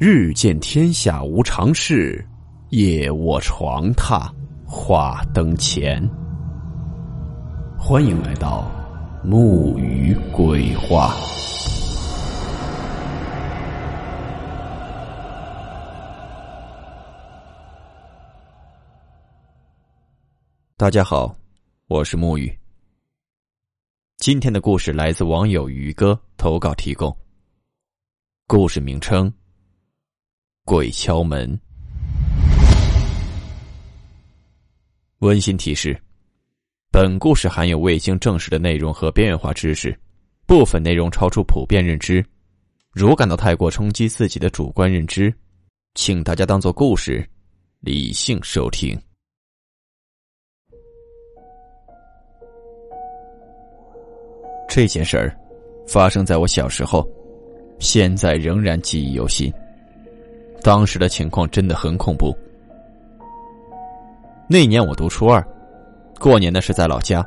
日见天下无常事，夜卧床榻话灯前。欢迎来到木鱼鬼话。大家好，我是木鱼。今天的故事来自网友鱼哥投稿提供。故事名称。鬼敲门。温馨提示：本故事含有未经证实的内容和边缘化知识，部分内容超出普遍认知。如感到太过冲击自己的主观认知，请大家当做故事，理性收听。这件事儿发生在我小时候，现在仍然记忆犹新。当时的情况真的很恐怖。那年我读初二，过年呢是在老家。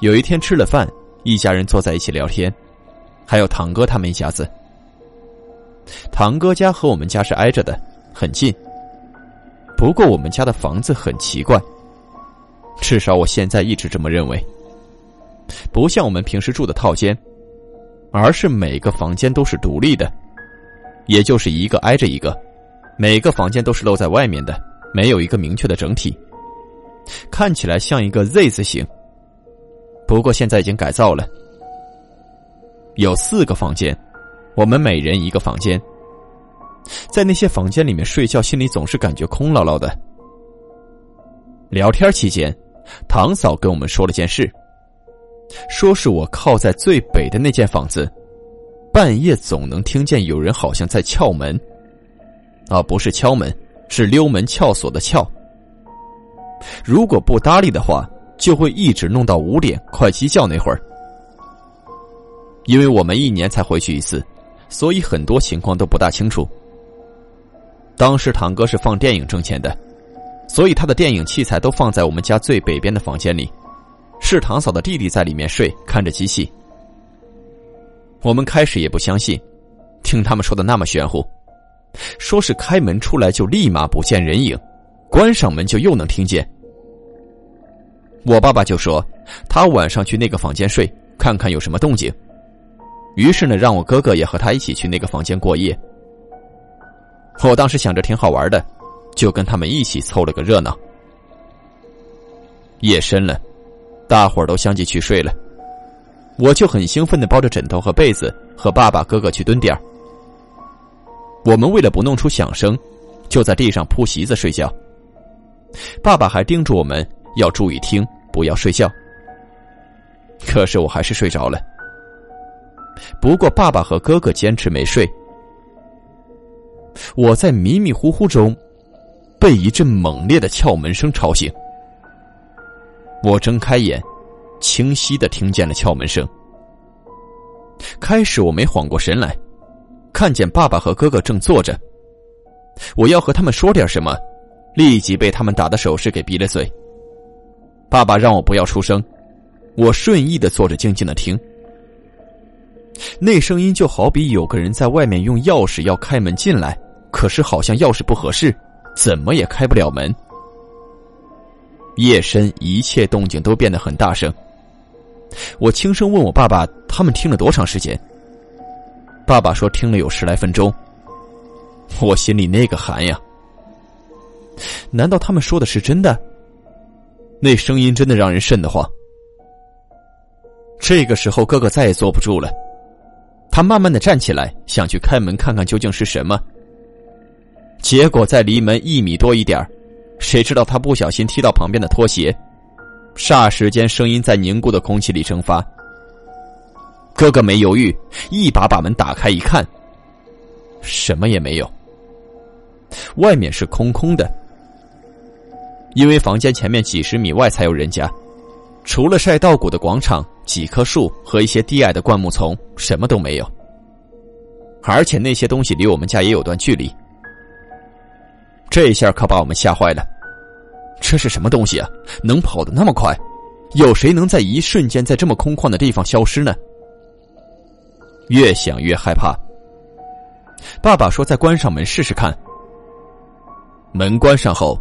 有一天吃了饭，一家人坐在一起聊天，还有堂哥他们一家子。堂哥家和我们家是挨着的，很近。不过我们家的房子很奇怪，至少我现在一直这么认为。不像我们平时住的套间，而是每个房间都是独立的。也就是一个挨着一个，每个房间都是露在外面的，没有一个明确的整体，看起来像一个 Z 字形。不过现在已经改造了，有四个房间，我们每人一个房间。在那些房间里面睡觉，心里总是感觉空落落的。聊天期间，堂嫂跟我们说了件事，说是我靠在最北的那间房子。半夜总能听见有人好像在撬门，啊，不是敲门，是溜门撬锁的撬。如果不搭理的话，就会一直弄到五点快鸡叫那会儿。因为我们一年才回去一次，所以很多情况都不大清楚。当时堂哥是放电影挣钱的，所以他的电影器材都放在我们家最北边的房间里，是堂嫂的弟弟在里面睡，看着机器。我们开始也不相信，听他们说的那么玄乎，说是开门出来就立马不见人影，关上门就又能听见。我爸爸就说他晚上去那个房间睡，看看有什么动静。于是呢，让我哥哥也和他一起去那个房间过夜。我当时想着挺好玩的，就跟他们一起凑了个热闹。夜深了，大伙儿都相继去睡了。我就很兴奋的抱着枕头和被子，和爸爸、哥哥去蹲点我们为了不弄出响声，就在地上铺席子睡觉。爸爸还叮嘱我们要注意听，不要睡觉。可是我还是睡着了。不过爸爸和哥哥坚持没睡。我在迷迷糊糊中，被一阵猛烈的撬门声吵醒。我睁开眼。清晰的听见了敲门声。开始我没缓过神来，看见爸爸和哥哥正坐着，我要和他们说点什么，立即被他们打的手势给闭了嘴。爸爸让我不要出声，我顺意的坐着静静的听。那声音就好比有个人在外面用钥匙要开门进来，可是好像钥匙不合适，怎么也开不了门。夜深，一切动静都变得很大声。我轻声问我爸爸：“他们听了多长时间？”爸爸说：“听了有十来分钟。”我心里那个寒呀！难道他们说的是真的？那声音真的让人瘆得慌。这个时候，哥哥再也坐不住了，他慢慢的站起来，想去开门看看究竟是什么。结果在离门一米多一点谁知道他不小心踢到旁边的拖鞋。霎时间，声音在凝固的空气里蒸发。哥哥没犹豫，一把把门打开，一看，什么也没有。外面是空空的，因为房间前面几十米外才有人家，除了晒稻谷的广场、几棵树和一些低矮的灌木丛，什么都没有。而且那些东西离我们家也有段距离。这一下可把我们吓坏了。这是什么东西啊？能跑得那么快？有谁能在一瞬间在这么空旷的地方消失呢？越想越害怕。爸爸说：“再关上门试试看。”门关上后，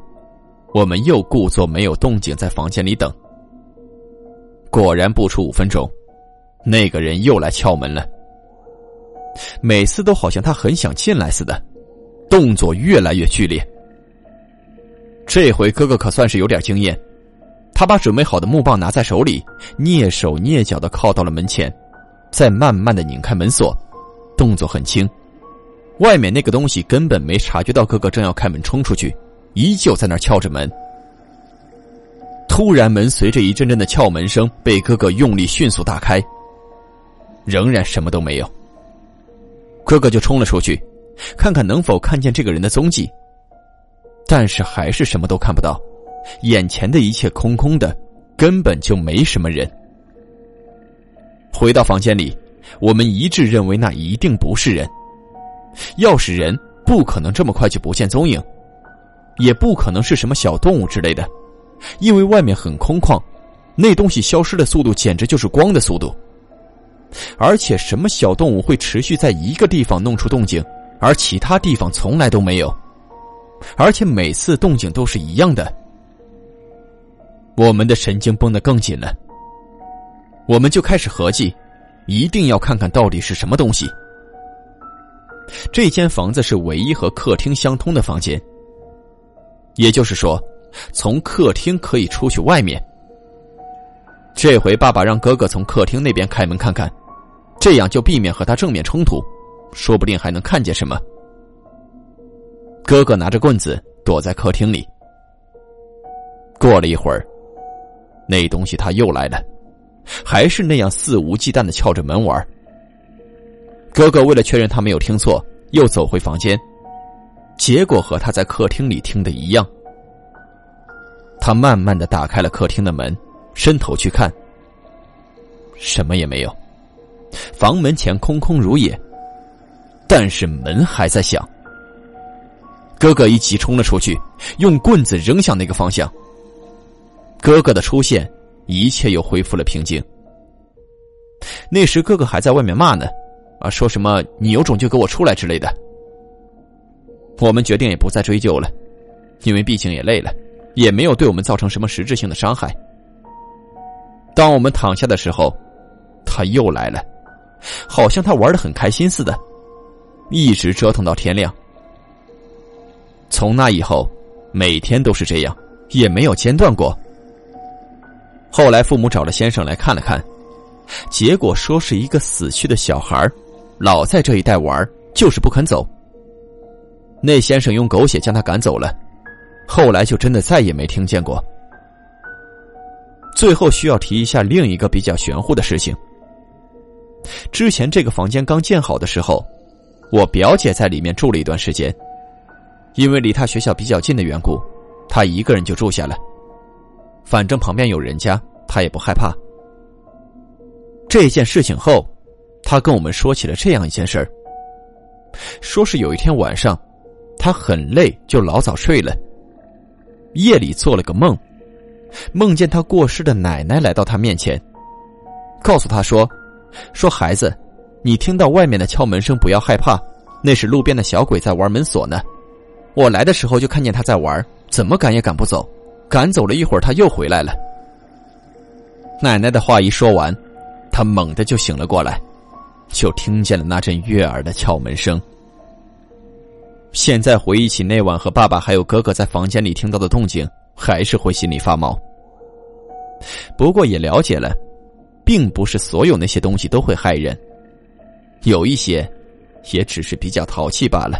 我们又故作没有动静，在房间里等。果然不出五分钟，那个人又来敲门了。每次都好像他很想进来似的，动作越来越剧烈。这回哥哥可算是有点经验，他把准备好的木棒拿在手里，蹑手蹑脚的靠到了门前，再慢慢的拧开门锁，动作很轻。外面那个东西根本没察觉到哥哥正要开门冲出去，依旧在那敲着门。突然，门随着一阵阵的敲门声被哥哥用力迅速打开，仍然什么都没有。哥哥就冲了出去，看看能否看见这个人的踪迹。但是还是什么都看不到，眼前的一切空空的，根本就没什么人。回到房间里，我们一致认为那一定不是人。要是人，不可能这么快就不见踪影，也不可能是什么小动物之类的，因为外面很空旷，那东西消失的速度简直就是光的速度。而且，什么小动物会持续在一个地方弄出动静，而其他地方从来都没有？而且每次动静都是一样的。我们的神经绷得更紧了，我们就开始合计，一定要看看到底是什么东西。这间房子是唯一和客厅相通的房间，也就是说，从客厅可以出去外面。这回爸爸让哥哥从客厅那边开门看看，这样就避免和他正面冲突，说不定还能看见什么。哥哥拿着棍子躲在客厅里。过了一会儿，那东西他又来了，还是那样肆无忌惮的撬着门玩。哥哥为了确认他没有听错，又走回房间，结果和他在客厅里听的一样。他慢慢的打开了客厅的门，伸头去看，什么也没有，房门前空空如也，但是门还在响。哥哥一起冲了出去，用棍子扔向那个方向。哥哥的出现，一切又恢复了平静。那时哥哥还在外面骂呢。啊，说什么你有种就给我出来之类的。我们决定也不再追究了，因为毕竟也累了，也没有对我们造成什么实质性的伤害。当我们躺下的时候，他又来了，好像他玩的很开心似的，一直折腾到天亮。从那以后，每天都是这样，也没有间断过。后来父母找了先生来看了看，结果说是一个死去的小孩老在这一带玩，就是不肯走。那先生用狗血将他赶走了，后来就真的再也没听见过。最后需要提一下另一个比较玄乎的事情。之前这个房间刚建好的时候，我表姐在里面住了一段时间，因为离他学校比较近的缘故，他一个人就住下了。反正旁边有人家，他也不害怕。这件事情后。他跟我们说起了这样一件事儿，说是有一天晚上，他很累，就老早睡了。夜里做了个梦，梦见他过世的奶奶来到他面前，告诉他说：“说孩子，你听到外面的敲门声不要害怕，那是路边的小鬼在玩门锁呢。我来的时候就看见他在玩，怎么赶也赶不走，赶走了一会儿他又回来了。”奶奶的话一说完，他猛地就醒了过来。就听见了那阵悦耳的敲门声。现在回忆起那晚和爸爸还有哥哥在房间里听到的动静，还是会心里发毛。不过也了解了，并不是所有那些东西都会害人，有一些，也只是比较淘气罢了。